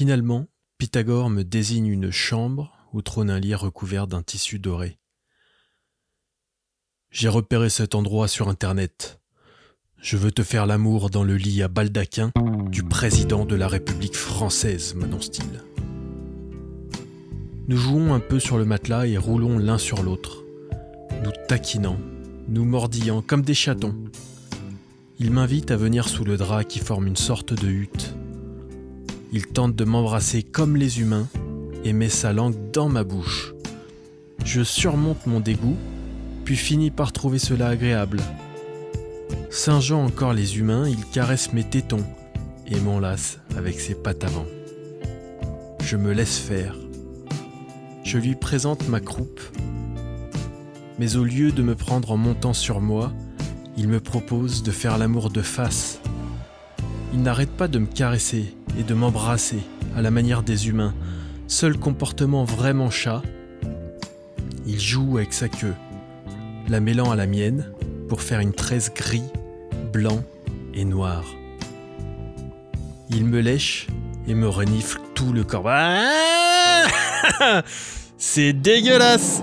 Finalement, Pythagore me désigne une chambre où trône un lit recouvert d'un tissu doré. J'ai repéré cet endroit sur Internet. Je veux te faire l'amour dans le lit à baldaquin du président de la République française, m'annonce-t-il. Nous jouons un peu sur le matelas et roulons l'un sur l'autre, nous taquinant, nous mordillant comme des chatons. Il m'invite à venir sous le drap qui forme une sorte de hutte. Il tente de m'embrasser comme les humains et met sa langue dans ma bouche. Je surmonte mon dégoût, puis finis par trouver cela agréable. Singeant encore les humains, il caresse mes tétons et m'enlace avec ses pattes avant. Je me laisse faire. Je lui présente ma croupe. Mais au lieu de me prendre en montant sur moi, il me propose de faire l'amour de face. Il n'arrête pas de me caresser et de m'embrasser à la manière des humains, seul comportement vraiment chat. Il joue avec sa queue, la mêlant à la mienne pour faire une tresse gris, blanc et noir. Il me lèche et me renifle tout le corps. Ah C'est dégueulasse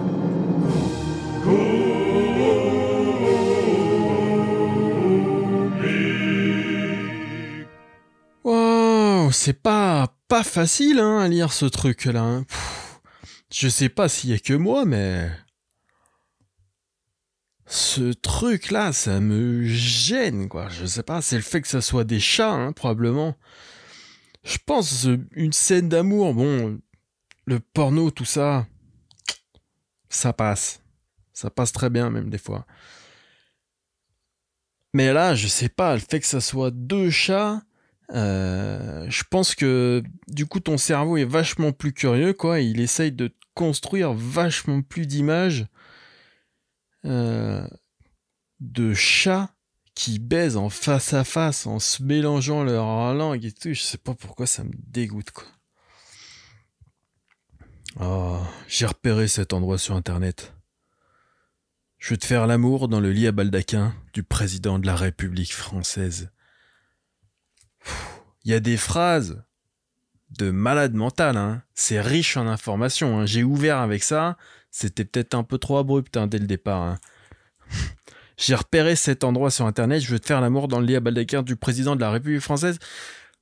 pas pas facile hein, à lire ce truc là. Hein. Je sais pas s'il y a que moi, mais ce truc là, ça me gêne quoi. Je sais pas, c'est le fait que ça soit des chats, hein, probablement. Je pense une scène d'amour, bon, le porno, tout ça, ça passe. Ça passe très bien même des fois. Mais là, je sais pas, le fait que ça soit deux chats, euh, je pense que du coup ton cerveau est vachement plus curieux, quoi. Il essaye de construire vachement plus d'images euh, de chats qui baisent en face à face en se mélangeant leur langue et tout. Je sais pas pourquoi ça me dégoûte, quoi. Oh, j'ai repéré cet endroit sur internet. Je veux te faire l'amour dans le lit à baldaquin du président de la République française. Il y a des phrases de malade mental, hein. C'est riche en informations. Hein. J'ai ouvert avec ça. C'était peut-être un peu trop abrupt hein, dès le départ. J'ai repéré cet endroit sur internet. Je veux te faire l'amour dans le lit à baldaquin du président de la République française.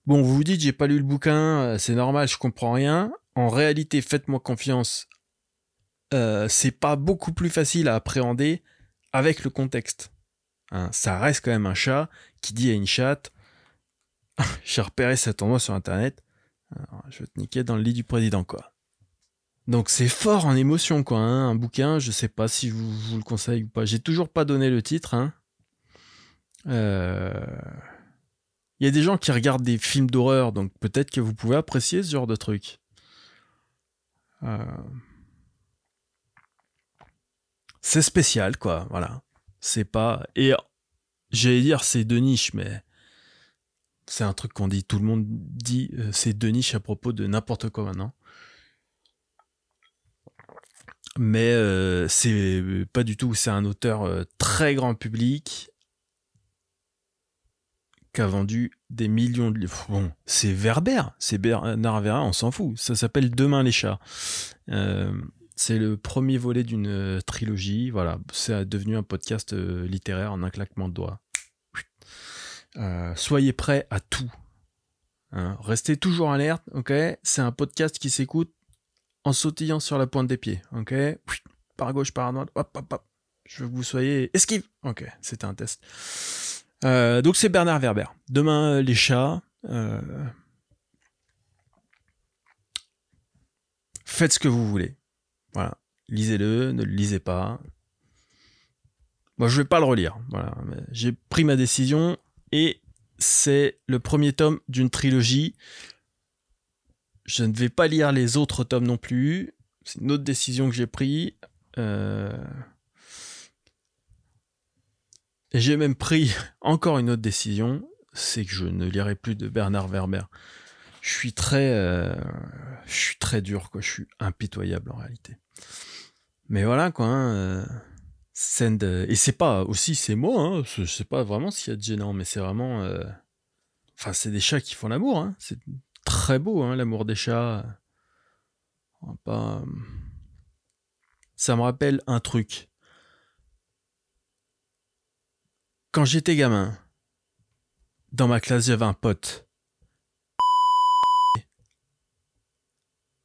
Bon, vous vous dites, j'ai pas lu le bouquin, euh, c'est normal, je comprends rien. En réalité, faites-moi confiance. Euh, c'est pas beaucoup plus facile à appréhender avec le contexte. ça reste quand même un chat qui dit à une chatte J'ai repéré cet endroit sur internet. je vais te niquer dans le lit du président, quoi. Donc c'est fort en émotion, quoi. Hein, un bouquin, je sais pas si vous, vous le conseille ou pas. J'ai toujours pas donné le titre. Hein. Euh, il y a des gens qui regardent des films d'horreur, donc peut-être que vous pouvez apprécier ce genre de truc. Euh, c'est spécial, quoi. Voilà. C'est pas. Et j'allais dire c'est de niche, mais c'est un truc qu'on dit. Tout le monde dit euh, c'est de niche à propos de n'importe quoi maintenant mais euh, c'est pas du tout. C'est un auteur euh, très grand public qui a vendu des millions de livres. Bon, c'est Verber, c'est Bernard Vera, on s'en fout. Ça s'appelle Demain les chats. C'est le premier volet d'une trilogie. Voilà, c'est devenu un podcast littéraire en un claquement de doigts. Soyez prêts à tout. Hein. Restez toujours alerte, ok? C'est un podcast qui s'écoute en sautillant sur la pointe des pieds. Par gauche, par droite. Hop, hop, hop. Je veux que vous soyez esquive. Ok, c'était un test. Euh, donc c'est Bernard Werber. Demain, euh, les chats. Euh, faites ce que vous voulez. Voilà. Lisez-le, ne le lisez pas. Moi, je vais pas le relire. Voilà. J'ai pris ma décision et c'est le premier tome d'une trilogie je ne vais pas lire les autres tomes non plus. C'est une autre décision que j'ai prise. Euh, et j'ai même pris encore une autre décision, c'est que je ne lirai plus de Bernard Werber. Je suis très, euh, je suis très dur, quoi. Je suis impitoyable en réalité. Mais voilà, quoi. Hein, euh, et c'est pas aussi, c'est moi. Hein, je sais pas vraiment s'il y a de gênant, mais c'est vraiment. Enfin, c'est des chats qui font l'amour. Hein, c'est très beau, hein, l'amour des chats. Pas... Ça me rappelle un truc. Quand j'étais gamin, dans ma classe, j'avais un pote.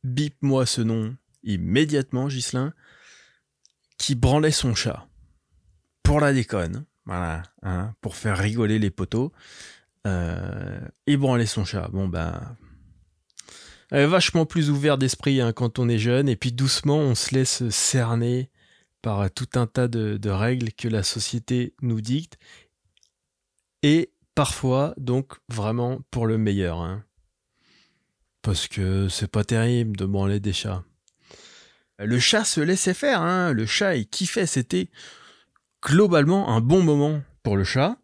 Bip-moi ce nom immédiatement, Gislin, qui branlait son chat. Pour la déconne, voilà, hein, pour faire rigoler les poteaux. Euh, et branler son chat. Bon, ben. vachement plus ouvert d'esprit hein, quand on est jeune, et puis doucement on se laisse cerner par tout un tas de, règles que la société nous dicte, et parfois donc vraiment pour le meilleur. Hein. Parce que c'est pas terrible de branler des chats. Le chat se laissait faire, hein. le chat il kiffait, c'était globalement un bon moment pour le chat.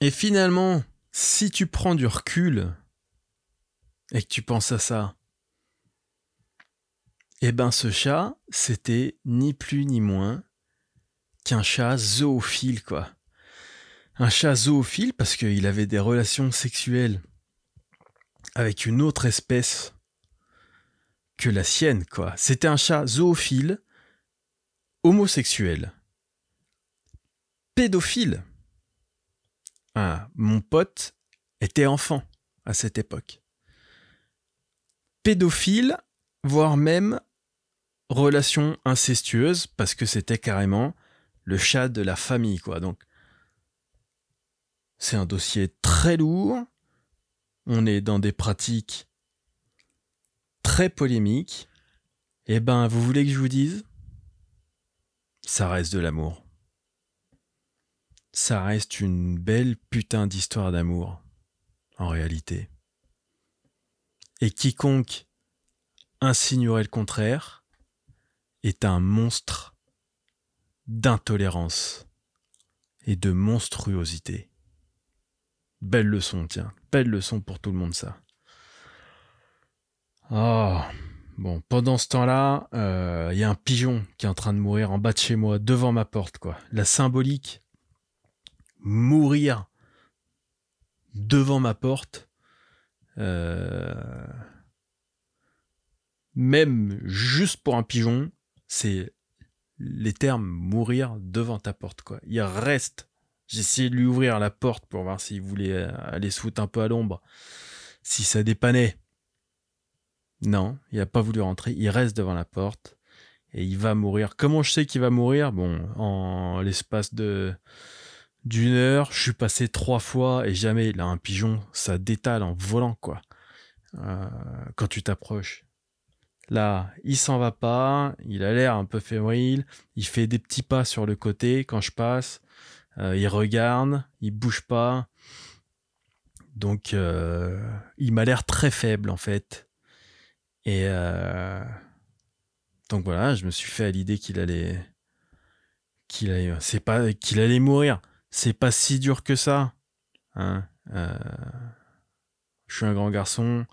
Et finalement, si tu prends du recul et que tu penses à ça, eh ben ce chat, c'était ni plus ni moins qu'un chat zoophile, quoi. Un chat zoophile parce qu'il avait des relations sexuelles avec une autre espèce que la sienne, quoi. C'était un chat zoophile, homosexuel, pédophile. Ah, mon pote était enfant à cette époque. Pédophile, voire même relation incestueuse, parce que c'était carrément le chat de la famille, quoi. Donc, c'est un dossier très lourd. On est dans des pratiques très polémiques. Eh ben, vous voulez que je vous dise? Ça reste de l'amour ça reste une belle putain d'histoire d'amour, en réalité. Et quiconque insinuerait le contraire est un monstre d'intolérance et de monstruosité. Belle leçon, tiens, belle leçon pour tout le monde ça. Oh, bon, pendant ce temps-là, il euh, y a un pigeon qui est en train de mourir en bas de chez moi, devant ma porte, quoi. La symbolique mourir devant ma porte. Euh, même juste pour un pigeon, c'est les termes mourir devant ta porte. Quoi. Il reste. J'ai essayé de lui ouvrir la porte pour voir s'il voulait aller se foutre un peu à l'ombre, si ça dépannait. Non, il n'a pas voulu rentrer. Il reste devant la porte et il va mourir. Comment je sais qu'il va mourir? Bon, en l'espace de d'une heure, je suis passé trois fois et jamais, là, un pigeon, ça détale en volant, quoi. Euh, quand tu t'approches. Là, il s'en va pas, il a l'air un peu fébrile, il fait des petits pas sur le côté quand je passe, euh, il regarde, il bouge pas. Donc, euh, il m'a l'air très faible, en fait. Et donc voilà, je me suis fait à l'idée qu'il allait, qu'il allait, c'est pas qu'il allait mourir c'est pas si dur que ça. Hein. Euh, je suis un grand garçon.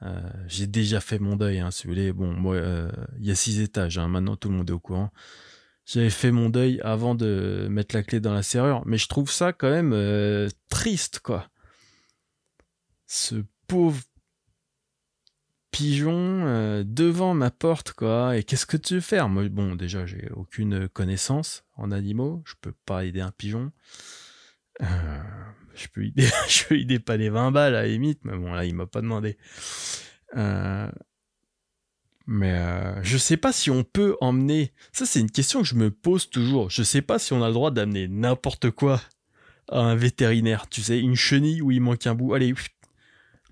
Euh, j'ai déjà fait mon deuil, hein, si vous voulez. Bon, moi, euh, il y a six étages. Hein, maintenant, tout le monde est au courant. J'avais fait mon deuil avant de mettre la clé dans la serrure, mais je trouve ça quand même triste, quoi. Ce pauvre pigeon devant ma porte, quoi. Et qu'est-ce que tu veux faire? Moi, bon, déjà, j'ai aucune connaissance en animaux. Je peux pas aider un pigeon. Euh, je peux aider, je peux aider pas les 20 balles à la limite, mais bon, là, il m'a pas demandé. Euh, mais euh, je sais pas si on peut emmener. Ça, c'est une question que je me pose toujours. Je sais pas si on a le droit d'amener n'importe quoi à un vétérinaire. Tu sais, une chenille où il manque un bout. Allez,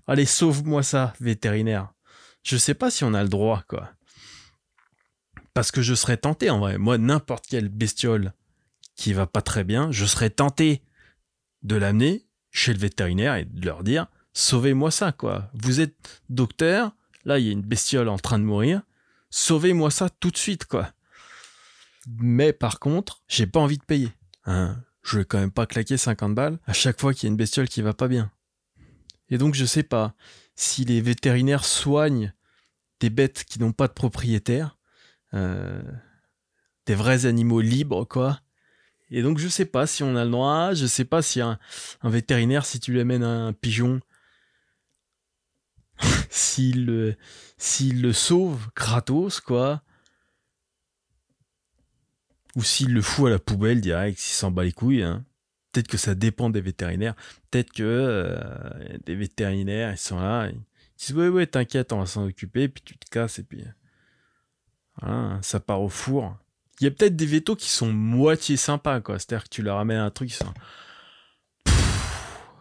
allez, sauve-moi ça, vétérinaire. Je sais pas si on a le droit, quoi. Parce que je serais tenté, en vrai. Moi, n'importe quelle bestiole qui va pas très bien, je serais tenté de l'amener chez le vétérinaire et de leur dire sauvez-moi ça, quoi. Vous êtes docteur, là, il y a une bestiole en train de mourir, sauvez-moi ça tout de suite, quoi. Mais par contre, j'ai pas envie de payer. Hein. Je vais quand même pas claquer 50 balles à chaque fois qu'il y a une bestiole qui va pas bien. Et donc, je sais pas si les vétérinaires soignent des bêtes qui n'ont pas de propriétaire, euh, des vrais animaux libres, quoi, Et donc je sais pas si on a le droit, je sais pas si un, vétérinaire, si tu lui amènes un pigeon, s'il le, le sauve gratos, quoi, ou s'il le fout à la poubelle direct, s'il s'en bat les couilles, hein. Peut-être que ça dépend des vétérinaires. Peut-être que euh, des vétérinaires, ils sont là, ils disent ouais ouais t'inquiète, on va s'en occuper, puis tu te casses et puis voilà, ça part au four. Il y a peut-être des vétos qui sont moitié sympas quoi. C'est-à-dire que tu leur amènes un truc,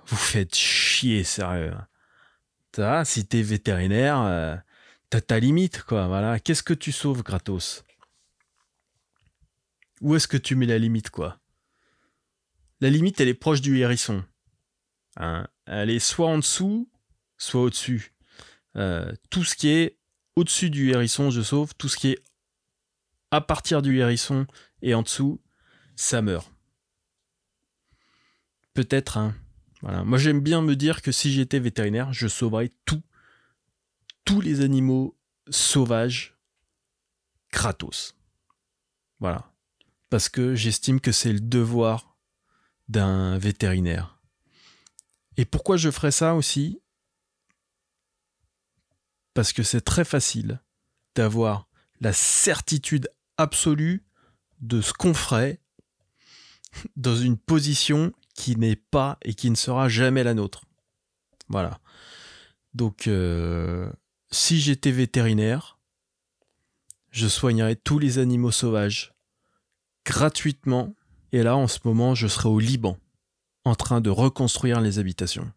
vous faites chier sérieux. As, si t'es vétérinaire, euh, t'as ta limite quoi. Voilà, qu'est-ce que tu sauves gratos? Où est-ce que tu mets la limite quoi? La limite, elle est proche du hérisson. Hein. elle est soit en dessous, soit au-dessus. Euh, tout ce qui est au-dessus du hérisson, je sauve. Tout ce qui est à partir du hérisson et en dessous, ça meurt. Peut-être, hein. Voilà. Moi, j'aime bien me dire que si j'étais vétérinaire, je sauverais tout, tous les animaux sauvages gratos. Voilà. Parce que j'estime que c'est le devoir d'un vétérinaire. Et pourquoi je ferais ça aussi? Parce que c'est très facile d'avoir la certitude absolue de ce qu'on ferait dans une position qui n'est pas et qui ne sera jamais la nôtre. Voilà. Donc, euh, si j'étais vétérinaire, je soignerais tous les animaux sauvages gratuitement et là, en ce moment, je serai au Liban, en train de reconstruire les habitations.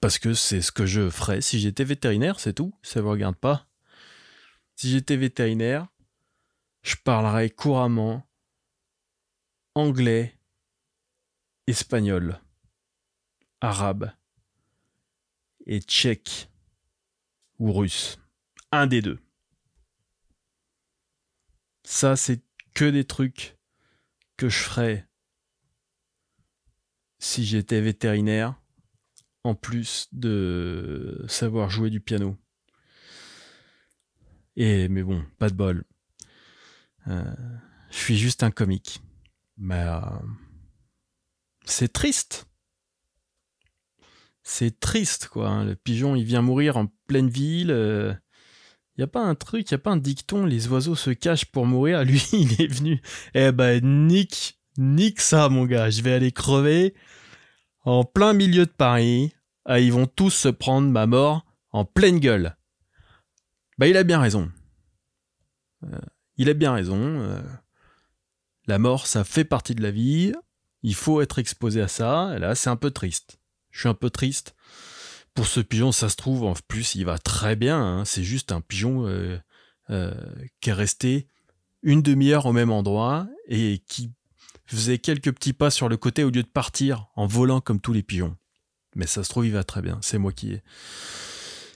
Parce que c'est ce que je ferais si j'étais vétérinaire, c'est tout, ça ne vous regarde pas. Si j'étais vétérinaire, je parlerais couramment anglais, espagnol, arabe et tchèque ou russe. Un des deux. Ça, c'est que des trucs que je ferais si j'étais vétérinaire, en plus de savoir jouer du piano. Et mais bon, pas de bol. Euh, je suis juste un comique. Mais euh, c'est triste. C'est triste, quoi. Hein. Le pigeon, il vient mourir en pleine ville. Euh, y a pas un truc, y a pas un dicton, les oiseaux se cachent pour mourir. Lui, il est venu. Eh ben, nique, nique ça, mon gars. Je vais aller crever en plein milieu de Paris. Ah, ils vont tous se prendre ma mort en pleine gueule. Bah, il a bien raison. Euh, il a bien raison. Euh, la mort, ça fait partie de la vie. Il faut être exposé à ça. Là, c'est un peu triste. Je suis un peu triste pour ce pigeon, ça se trouve, en plus, il va très bien. Hein. C'est juste un pigeon euh, euh, qui est resté une demi-heure au même endroit et qui faisait quelques petits pas sur le côté au lieu de partir en volant comme tous les pigeons. Mais ça se trouve, il va très bien. C'est moi qui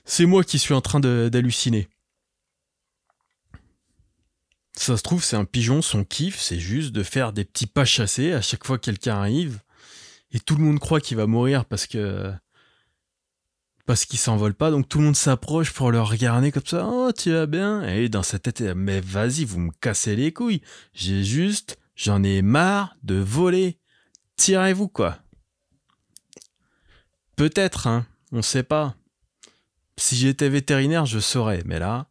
c'est moi qui suis en train d'halluciner. Ça se trouve, c'est un pigeon, son kiff, c'est juste de faire des petits pas chassés à chaque fois que quelqu'un arrive. Et tout le monde croit qu'il va mourir parce que parce qu'il s'envole pas, donc tout le monde s'approche pour le regarder comme ça. Oh, tu vas bien? Et dans sa tête, mais vas-y, vous me cassez les couilles. J'ai juste, j'en ai marre de voler. Tirez-vous quoi. Peut-être, hein, on sait pas. Si j'étais vétérinaire, je saurais, mais là,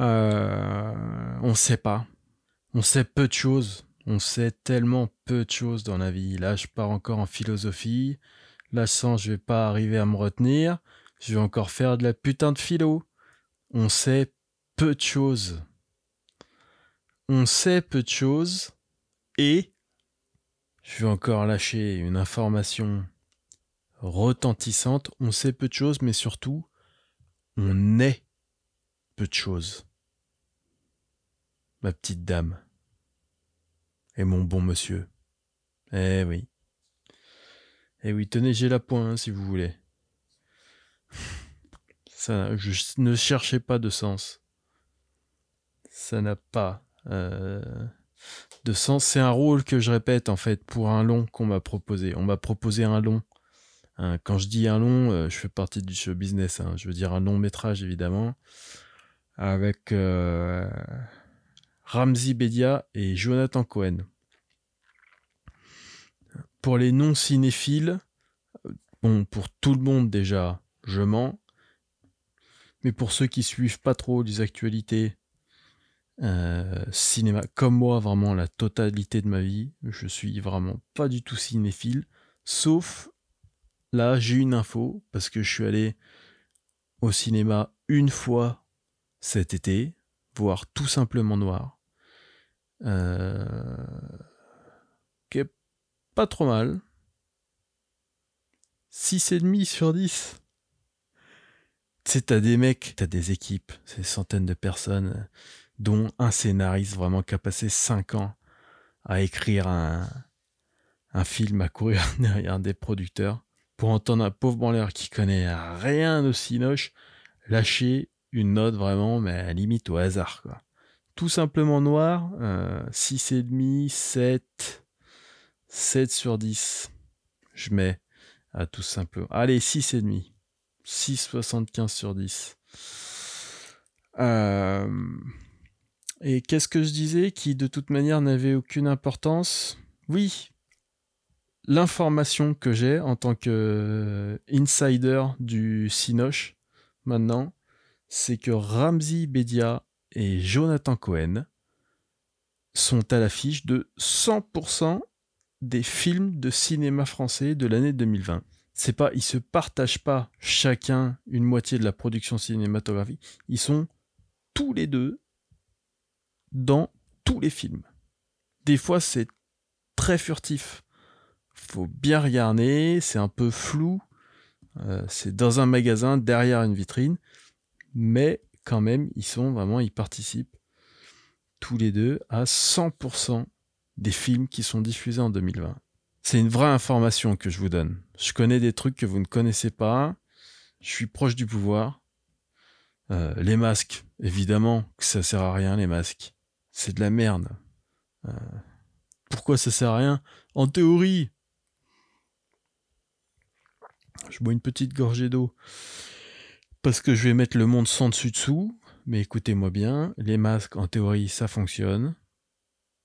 euh, on sait pas. On sait peu de choses. On sait tellement peu de choses dans la vie. Là, je pars encore en philosophie. Là, sans, je vais pas arriver à me retenir. Je vais encore faire de la putain de philo. On sait peu de choses. On sait peu de choses. Et je vais encore lâcher une information retentissante. On sait peu de choses, mais surtout, on est peu de choses. Ma petite dame. Et mon bon monsieur. Eh oui. Eh oui, tenez, j'ai la pointe si vous voulez. Ça, je ne cherchez pas de sens. Ça n'a pas euh, de sens. C'est un rôle que je répète en fait pour un long qu'on m'a proposé. On m'a proposé un long. Hein, quand je dis un long, euh, je fais partie du show business. Hein. Je veux dire un long métrage évidemment, avec euh, Ramzi Bedia et Jonathan Cohen. Pour les non-cinéphiles, bon, pour tout le monde déjà, je mens. Mais pour ceux qui suivent pas trop les actualités, euh, cinéma, comme moi, vraiment la totalité de ma vie, je suis vraiment pas du tout cinéphile, sauf là, j'ai une info parce que je suis allé au cinéma une fois cet été, voir tout simplement noir. Euh, pas trop mal. 6,5 sur 10. Tu sais, t'as des mecs, t'as des équipes, c'est centaines de personnes, dont un scénariste vraiment qui a passé 5 ans à écrire un, film, à courir derrière des producteurs, pour entendre un pauvre branleur qui connaît rien de Cinoche lâcher une note vraiment, mais limite au hasard. Tout simplement noir, euh, 6,5, 7, 7 sur 10. Je mets à tout simplement. Allez, 6,5. 6,75 sur 10. Euh, et qu'est-ce que je disais qui de toute manière n'avait aucune importance? Oui, l'information que j'ai en tant que euh, insider du Cinoche maintenant, c'est que Ramzi Bedia et Jonathan Cohen sont à l'affiche de 100% des films de cinéma français de l'année 2020. C'est pas, ils se partagent pas chacun une moitié de la production cinématographique. Ils sont tous les deux dans tous les films. Des fois, c'est très furtif. Faut bien regarder, c'est un peu flou. Euh, c'est dans un magasin, derrière une vitrine. Mais quand même, ils sont vraiment, ils participent tous les deux à 100% des films qui sont diffusés en 2020. C'est une vraie information que je vous donne. Je connais des trucs que vous ne connaissez pas. Je suis proche du pouvoir. Euh, les masques, évidemment que ça sert à rien, les masques. C'est de la merde. Euh, pourquoi ça sert à rien? En théorie. Je bois une petite gorgée d'eau. Parce que je vais mettre le monde sans dessus-dessous. Mais écoutez-moi bien, les masques, en théorie, ça fonctionne.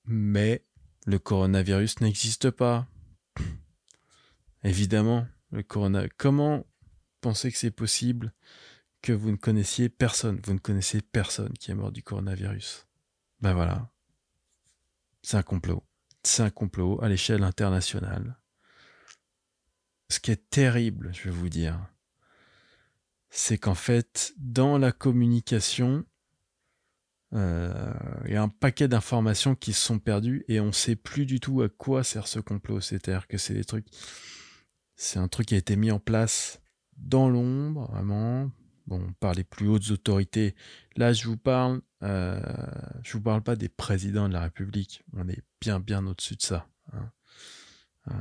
Mais le coronavirus n'existe pas. Évidemment, le corona. Comment pensez que c'est possible que vous ne connaissiez personne? Vous ne connaissez personne qui est mort du coronavirus. Ben voilà. C'est un complot. C'est un complot à l'échelle internationale. Ce qui est terrible, je vais vous dire, c'est qu'en fait, dans la communication, il y a un paquet d'informations qui se sont perdues et on ne sait plus du tout à quoi sert ce complot. C'est-à-dire que c'est des trucs. C'est un truc qui a été mis en place dans l'ombre, vraiment, bon, par les plus hautes autorités. Là, je vous parle, euh, je vous parle pas des présidents de la République. On est bien, bien au-dessus de ça. Hein. Euh,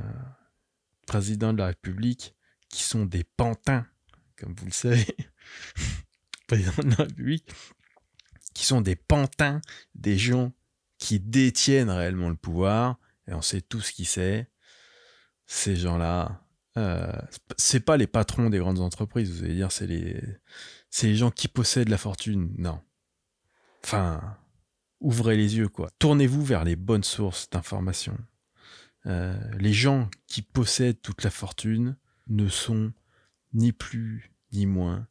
présidents de la République qui sont des pantins, comme vous le savez. présidents de la République qui sont des pantins, des gens qui détiennent réellement le pouvoir, et on sait tout ce qui c'est. Ces gens-là, euh, c'est pas les patrons des grandes entreprises, vous allez dire, c'est les, les gens qui possèdent la fortune. Non. Enfin, ouvrez les yeux, quoi. Tournez-vous vers les bonnes sources d'information. Euh, les gens qui possèdent toute la fortune ne sont ni plus ni moins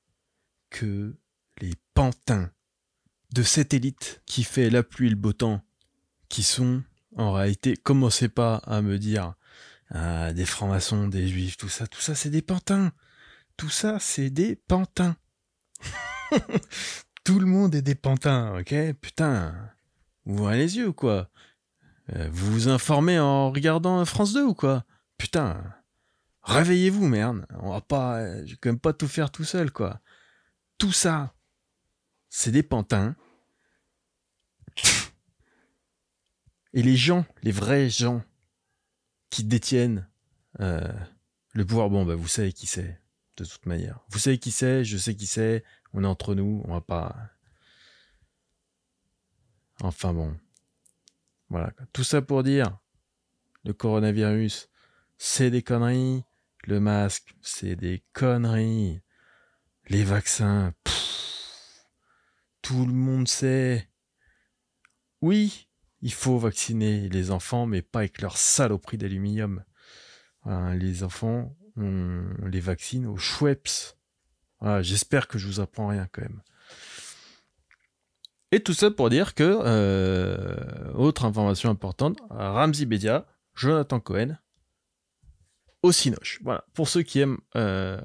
que les pantins de cette élite qui fait la pluie et le beau temps, qui sont en réalité, commencez pas à me dire ah, des francs-maçons, des juifs, tout ça, tout ça c'est des pantins. Tout ça c'est des pantins. tout le monde est des pantins, ok? Putain, ouvrez les yeux ou quoi? Euh, Vous vous informez en regardant France 2 ou quoi? Putain, réveillez-vous merde. On va pas, je vais quand même pas tout faire tout seul quoi. Tout ça, c'est des pantins. Et les gens, les vrais gens qui détiennent euh, le pouvoir, bon, bah, vous savez qui c'est, de toute manière. Vous savez qui c'est, je sais qui c'est, on est entre nous, on va pas. Enfin bon. Voilà. Tout ça pour dire, le coronavirus, c'est des conneries. Le masque, c'est des conneries. Les vaccins, tout le monde sait. oui, il faut vacciner les enfants, mais pas avec leur saloperie d'aluminium. les enfants, on, les vaccine au Schweppes. J'espère que je vous apprends rien quand même. Et tout ça pour dire que, euh, autre information importante, Ramsey Bedia, Jonathan Cohen, au Cinoche. Voilà. Pour ceux qui aiment euh,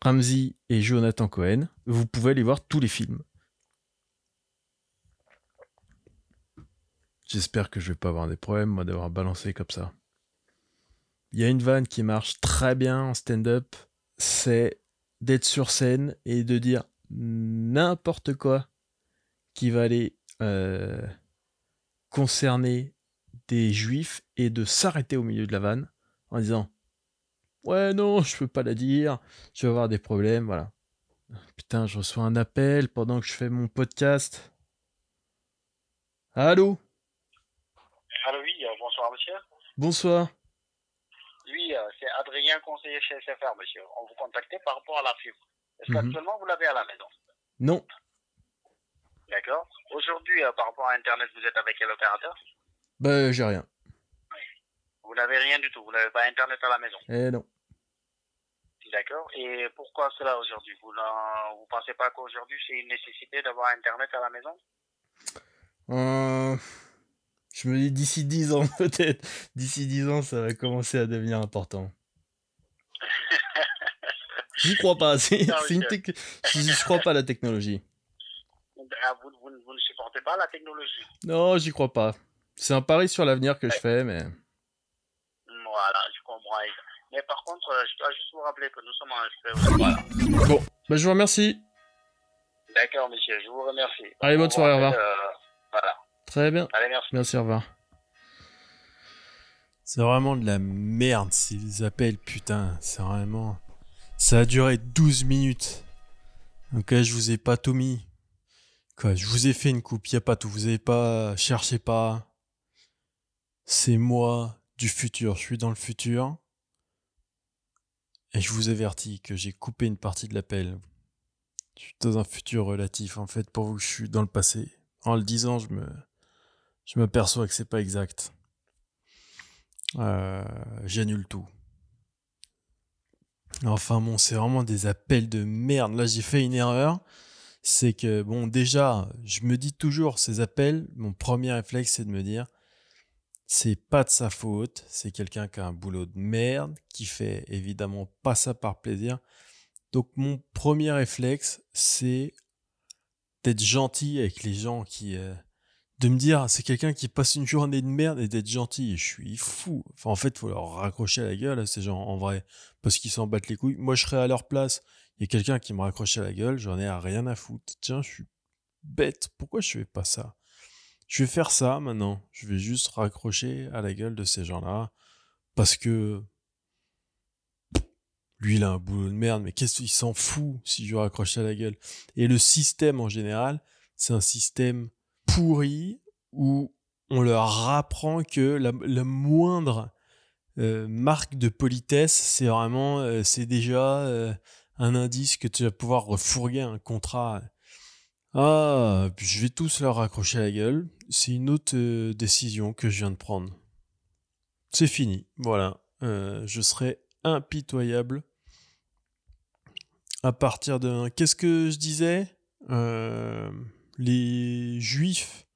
Ramsey et Jonathan Cohen, vous pouvez aller voir tous les films. J'espère que je vais pas avoir des problèmes, moi, d'avoir balancé comme ça. Il y a une vanne qui marche très bien en stand-up, c'est d'être sur scène et de dire n'importe quoi qui va aller euh, concerner des juifs et de s'arrêter au milieu de la vanne en disant Ouais, non, je peux pas la dire, je vais avoir des problèmes, voilà. Putain, je reçois un appel pendant que je fais mon podcast. Allô? Bonsoir, monsieur. Bonsoir. Oui, euh, c'est Adrien, conseiller chez SFR, monsieur. On vous contactait par rapport à la fibre. Est-ce mhm. qu'actuellement vous l'avez à la maison? Non. D'accord. Aujourd'hui, euh, par rapport à Internet, vous êtes avec quel opérateur? Bah, j'ai rien. Vous n'avez rien du tout. Vous n'avez pas Internet à la maison? Eh non. D'accord. Et pourquoi cela aujourd'hui? Vous ne pensez pas qu'aujourd'hui, c'est une nécessité d'avoir Internet à la maison? Euh, Je me dis d'ici 10 ans, peut-être. D'ici 10 ans, ça va commencer à devenir important. J'y crois pas. C'est, une Je crois pas à la technologie. Ah, vous, ne supportez pas la technologie? Non, j'y crois pas. C'est un pari sur l'avenir que je fais, mais. Voilà, je comprends. Mais par contre, euh, je dois juste vous rappeler que nous sommes en Voilà. Bon, bah, je vous remercie. D'accord, monsieur, je vous remercie. Allez, bonne soirée, au revoir. Très bien. Allez, merci. Merci, au revoir. C'est vraiment de la merde, ces appels, putain. C'est vraiment. Ça a duré 12 minutes. Donc là, je vous ai pas tout mis je vous ai fait une coupe, il a pas tout, vous avez pas, cherchez pas. C'est moi du futur, je suis dans le futur. Et je vous avertis que j'ai coupé une partie de l'appel. Je suis dans un futur relatif, en fait, pour vous, je suis dans le passé. En le disant, je me, je m'aperçois que c'est pas exact. Euh, j'annule tout. Enfin bon, c'est vraiment des appels de merde. Là, j'ai fait une erreur c'est que, bon, déjà, je me dis toujours, ces appels, mon premier réflexe, c'est de me dire, c'est pas de sa faute, c'est quelqu'un qui a un boulot de merde, qui fait évidemment pas ça par plaisir. Donc, mon premier réflexe, c'est d'être gentil avec les gens qui. Euh, de me dire, c'est quelqu'un qui passe une journée de merde et d'être gentil. Je suis fou. En fait, faut leur raccrocher à la gueule à ces gens, en vrai, parce qu'ils s'en battent les couilles. Moi, je serais à leur place il y a quelqu'un qui me raccroche à la gueule, j'en ai rien à foutre. Tiens, je suis bête, pourquoi je fais pas ça? Je vais faire ça maintenant. Je vais juste raccrocher à la gueule de ces gens-là parce que lui, il a un boulot de merde, mais qu'est-ce qu'il s'en fout si je raccroche à la gueule? Et le système en général, c'est un système pourri où on leur apprend que la, moindre euh, marque de politesse, c'est vraiment, euh, c'est déjà euh, un indice que tu vas pouvoir refourguer un contrat. Ah, je vais tous leur raccrocher la gueule. C'est une autre décision que je viens de prendre. C'est fini. Voilà. Je serai impitoyable. À partir de... Qu'est-ce que je disais? Les juifs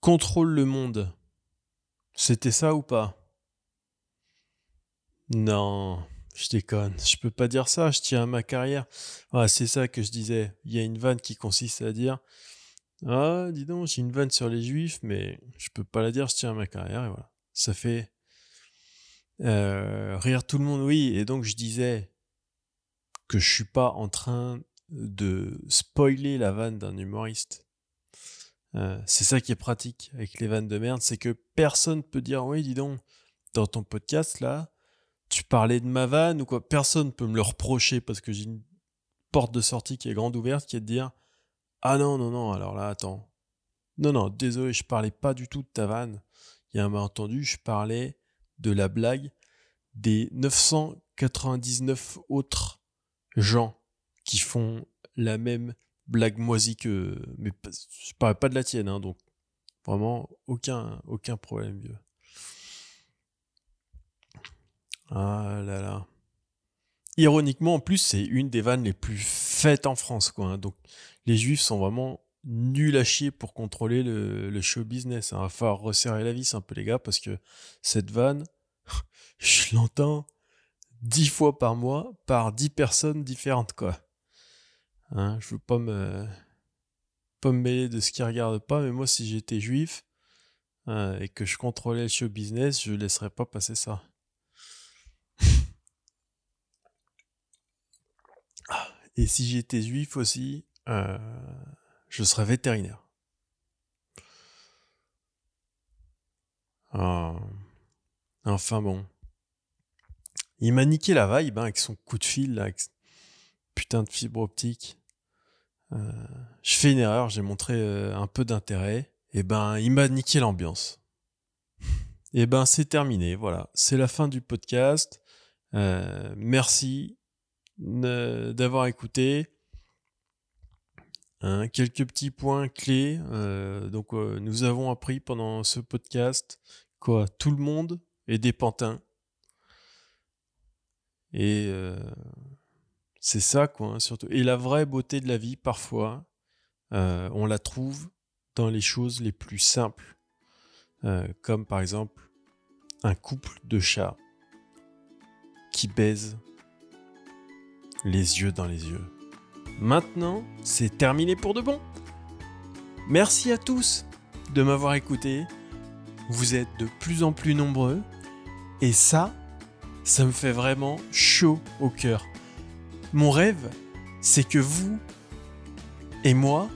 contrôlent le monde. C'était ça ou pas? Non. Je déconne, je peux pas dire ça, je tiens à ma carrière. Ah, c'est ça que je disais. Il y a une vanne qui consiste à dire Ah, dis donc, j'ai une vanne sur les juifs, mais je peux pas la dire, je tiens à ma carrière, et voilà. Ça fait euh, rire tout le monde, oui. Et donc je disais que je suis pas en train de spoiler la vanne d'un humoriste. Euh, c'est ça qui est pratique avec les vannes de merde, c'est que personne peut dire oui, dis donc, dans ton podcast là, tu parlais de ma vanne ou quoi, personne peut me le reprocher parce que j'ai une porte de sortie qui est grande ouverte qui est de dire Ah non, non, non, alors là, attends. Non, non, désolé, je parlais pas du tout de ta vanne. Il y a un malentendu, je parlais de la blague des 999 autres gens qui font la même blague moisie que. Mais je parle pas de la tienne, hein, donc vraiment aucun, aucun problème, vieux. Ah là là. Ironiquement, en plus, c'est une des vannes les plus faites en France, quoi. Hein. donc, les juifs sont vraiment nuls à chier pour contrôler le, show business. Il hein. va falloir resserrer la vis un peu, les gars, parce que cette vanne, je l'entends dix fois par mois par dix personnes différentes, quoi. Hein, je veux pas me, pas me mêler de ce qui regarde pas, mais moi, si j'étais juif euh, et que je contrôlais le show business, je laisserais pas passer ça. et si j'étais juif aussi, euh, je serais vétérinaire. Ah. Enfin bon. Il m'a niqué la vibe hein, avec son coup de fil, là, putain de fibre optique. Euh, je fais une erreur, j'ai montré euh, un peu d'intérêt. Et ben, il m'a niqué l'ambiance. Et ben, c'est terminé, voilà. C'est la fin du podcast. Euh, merci d'avoir écouté. Hein, quelques petits points clés. donc, nous avons appris pendant ce podcast quoi, tout le monde est des pantins. Et c'est ça, quoi, hein, surtout. Et la vraie beauté de la vie, parfois, euh, on la trouve dans les choses les plus simples, euh, comme par exemple un couple de chats qui baise les yeux dans les yeux. Maintenant, c'est terminé pour de bon. Merci à tous de m'avoir écouté. Vous êtes de plus en plus nombreux. Et ça, ça me fait vraiment chaud au cœur. Mon rêve, c'est que vous et moi,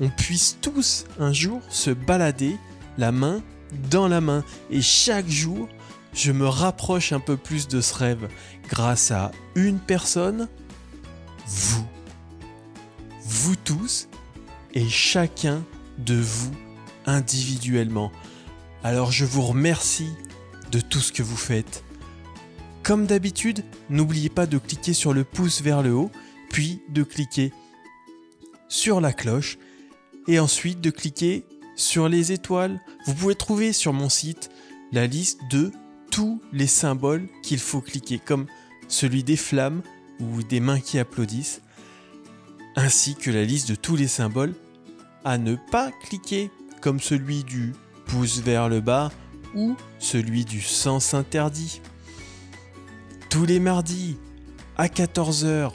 on puisse tous un jour se balader la main dans la main. Et chaque jour, je me rapproche un peu plus de ce rêve grâce à une personne, vous. Vous tous et chacun de vous individuellement. Alors je vous remercie de tout ce que vous faites. Comme d'habitude, n'oubliez pas de cliquer sur le pouce vers le haut, puis de cliquer sur la cloche et ensuite de cliquer sur les étoiles. Vous pouvez trouver sur mon site la liste de tous les symboles qu'il faut cliquer, comme celui des flammes ou des mains qui applaudissent, ainsi que la liste de tous les symboles à ne pas cliquer, comme celui du pouce vers le bas ou celui du sens interdit. Tous les mardis à 14h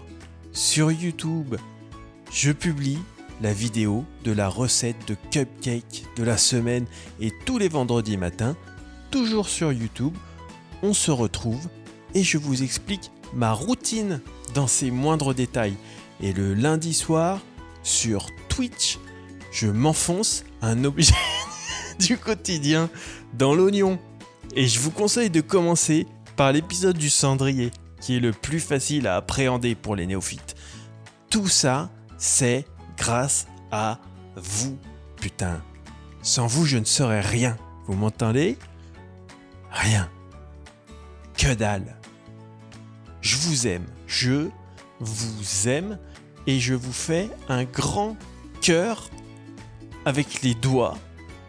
sur YouTube, je publie la vidéo de la recette de cupcake de la semaine et tous les vendredis matins, toujours sur YouTube, on se retrouve et je vous explique ma routine dans ses moindres détails. Et le lundi soir, sur Twitch, je m'enfonce un objet du quotidien dans l'oignon. Et je vous conseille de commencer par l'épisode du cendrier, qui est le plus facile à appréhender pour les néophytes. Tout ça, c'est grâce à vous, putain. Sans vous, je ne serais rien. Vous m'entendez? Rien. Que dalle. Je vous aime. Je vous aime. Et je vous fais un grand cœur avec les doigts.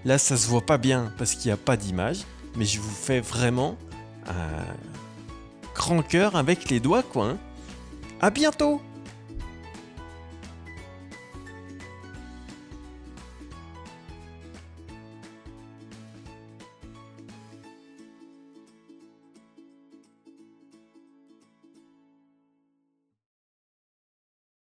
Là, ça se voit pas bien parce qu'il n'y a pas d'image. Mais je vous fais vraiment grand cœur avec les doigts, quoi. Hein. À bientôt